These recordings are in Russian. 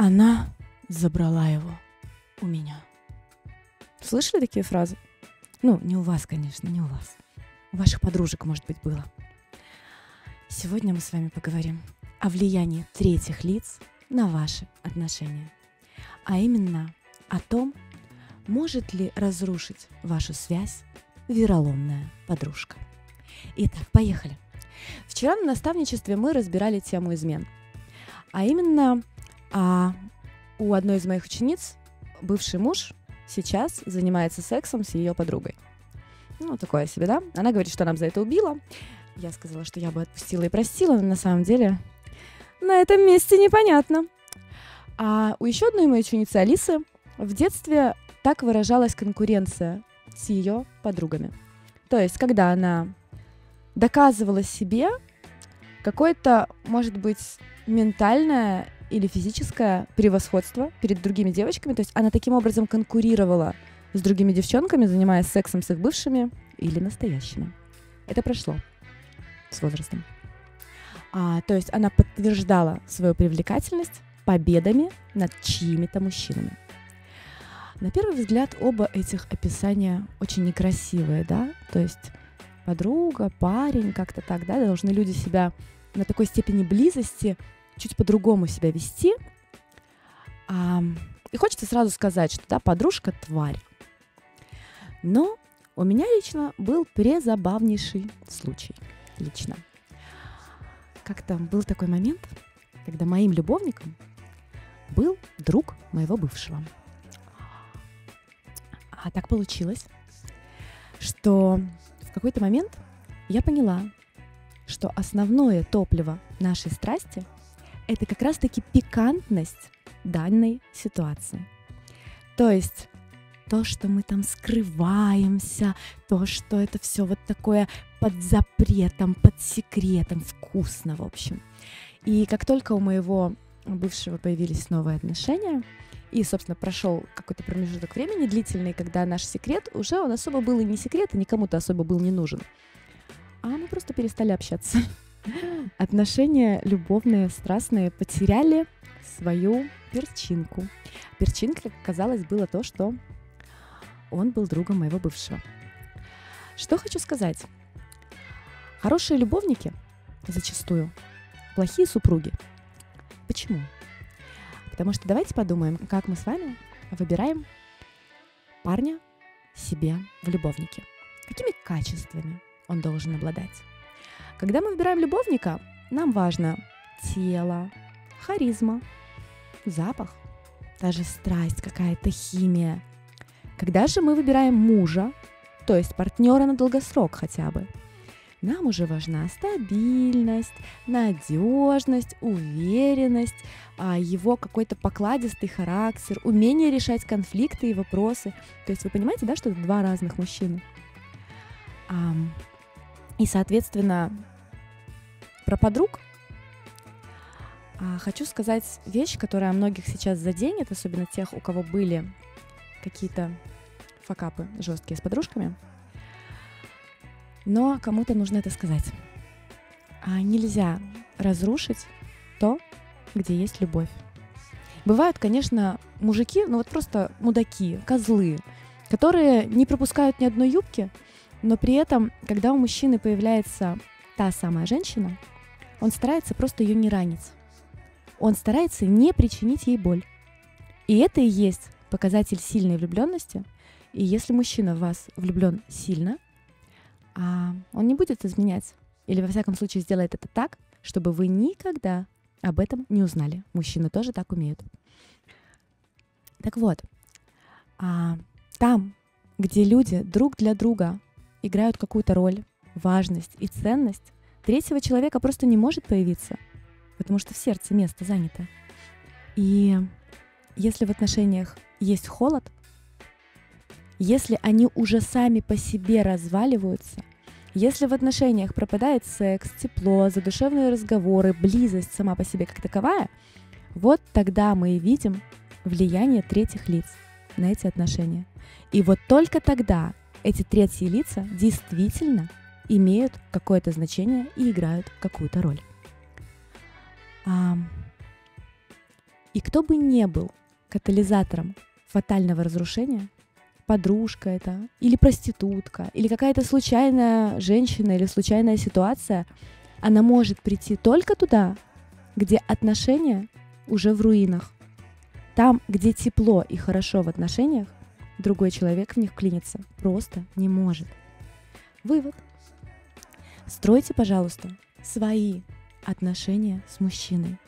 Она забрала его у меня. Слышали такие фразы? Ну, не у вас, конечно, не у вас. У ваших подружек, может быть, было. Сегодня мы с вами поговорим о влиянии третьих лиц на ваши отношения. А именно о том, может ли разрушить вашу связь вероломная подружка. Итак, поехали. Вчера на наставничестве мы разбирали тему измен. А именно а у одной из моих учениц бывший муж сейчас занимается сексом с ее подругой. Ну, такое себе, да? Она говорит, что нам за это убила. Я сказала, что я бы отпустила и простила, но на самом деле на этом месте непонятно. А у еще одной моей ученицы Алисы в детстве так выражалась конкуренция с ее подругами. То есть, когда она доказывала себе какое-то, может быть, ментальное или физическое превосходство перед другими девочками. То есть она таким образом конкурировала с другими девчонками, занимаясь сексом с их бывшими или настоящими. Это прошло с возрастом. А, то есть она подтверждала свою привлекательность победами над чьими-то мужчинами. На первый взгляд оба этих описания очень некрасивые, да? То есть подруга, парень, как-то так, да, должны люди себя на такой степени близости чуть по-другому себя вести. А, и хочется сразу сказать, что да, подружка тварь. Но у меня лично был презабавнейший случай. Лично. Как-то был такой момент, когда моим любовником был друг моего бывшего. А так получилось, что в какой-то момент я поняла, что основное топливо нашей страсти – это как раз-таки пикантность данной ситуации. То есть то, что мы там скрываемся, то, что это все вот такое под запретом, под секретом, вкусно, в общем. И как только у моего бывшего появились новые отношения, и, собственно, прошел какой-то промежуток времени длительный, когда наш секрет уже он особо был и не секрет, и никому-то особо был не нужен. А мы просто перестали общаться. Отношения любовные, страстные потеряли свою перчинку. Перчинка, как оказалось, было то, что он был другом моего бывшего. Что хочу сказать. Хорошие любовники зачастую плохие супруги. Почему? Потому что давайте подумаем, как мы с вами выбираем парня себе в любовнике. Какими качествами он должен обладать? Когда мы выбираем любовника, нам важно тело, харизма, запах, даже страсть, какая-то химия. Когда же мы выбираем мужа, то есть партнера на долгосрок хотя бы, нам уже важна стабильность, надежность, уверенность, а, его какой-то покладистый характер, умение решать конфликты и вопросы. То есть вы понимаете, да, что это два разных мужчины. И, соответственно, про подруг а, хочу сказать вещь, которая многих сейчас заденет, особенно тех, у кого были какие-то факапы жесткие с подружками. Но кому-то нужно это сказать. А нельзя разрушить то, где есть любовь. Бывают, конечно, мужики, ну вот просто мудаки, козлы, которые не пропускают ни одной юбки, но при этом, когда у мужчины появляется та самая женщина, он старается просто ее не ранить. Он старается не причинить ей боль. И это и есть показатель сильной влюбленности. И если мужчина в вас влюблен сильно, а он не будет изменять. Или, во всяком случае, сделает это так, чтобы вы никогда об этом не узнали. Мужчины тоже так умеют. Так вот, а, там, где люди друг для друга играют какую-то роль, важность и ценность, третьего человека просто не может появиться, потому что в сердце место занято. И если в отношениях есть холод, если они уже сами по себе разваливаются, если в отношениях пропадает секс, тепло, задушевные разговоры, близость сама по себе как таковая, вот тогда мы и видим влияние третьих лиц на эти отношения. И вот только тогда эти третьи лица действительно имеют какое-то значение и играют какую-то роль. И кто бы не был катализатором фатального разрушения, подружка это, или проститутка, или какая-то случайная женщина или случайная ситуация, она может прийти только туда, где отношения уже в руинах. Там, где тепло и хорошо в отношениях, другой человек в них клиниться просто не может. Вывод. Стройте, пожалуйста, свои отношения с мужчиной.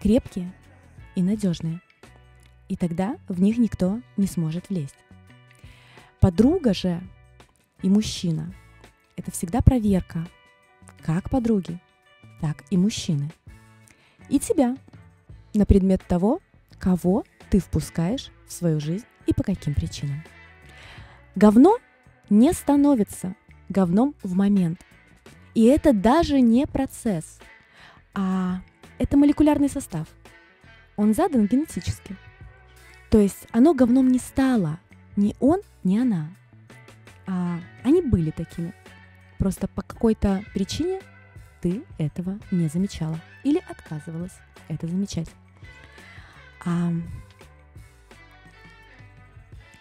Крепкие и надежные. И тогда в них никто не сможет влезть. Подруга же и мужчина – это всегда проверка как подруги, так и мужчины. И тебя на предмет того, кого ты впускаешь в свою жизнь и по каким причинам. Говно не становится говном в момент. И это даже не процесс, а это молекулярный состав. Он задан генетически. То есть оно говном не стало. Ни он, ни она. А они были такими. Просто по какой-то причине ты этого не замечала или отказывалась это замечать. А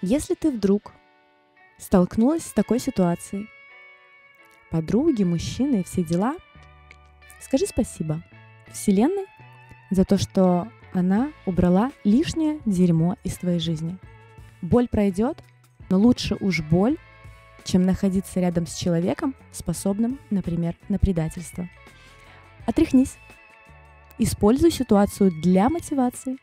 если ты вдруг столкнулась с такой ситуацией, подруги, мужчины все дела, скажи спасибо Вселенной за то, что она убрала лишнее дерьмо из твоей жизни. Боль пройдет, но лучше уж боль, чем находиться рядом с человеком, способным, например, на предательство. Отряхнись. Используй ситуацию для мотивации.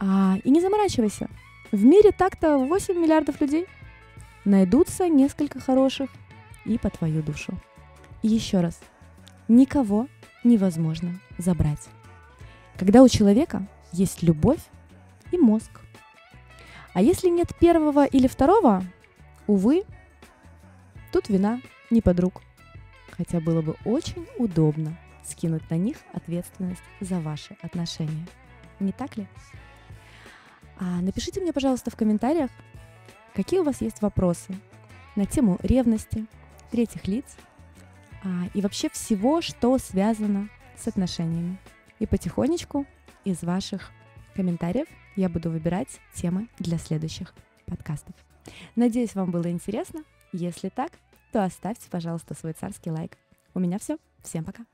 А, и не заморачивайся. В мире так-то 8 миллиардов людей. Найдутся несколько хороших и по твою душу. И еще раз. Никого невозможно забрать. Когда у человека есть любовь и мозг. А если нет первого или второго, увы, Тут вина не подруг. Хотя было бы очень удобно скинуть на них ответственность за ваши отношения. Не так ли? А напишите мне, пожалуйста, в комментариях, какие у вас есть вопросы на тему ревности, третьих лиц а, и вообще всего, что связано с отношениями. И потихонечку из ваших комментариев я буду выбирать темы для следующих подкастов. Надеюсь, вам было интересно. Если так, то оставьте, пожалуйста, свой царский лайк. У меня все. Всем пока.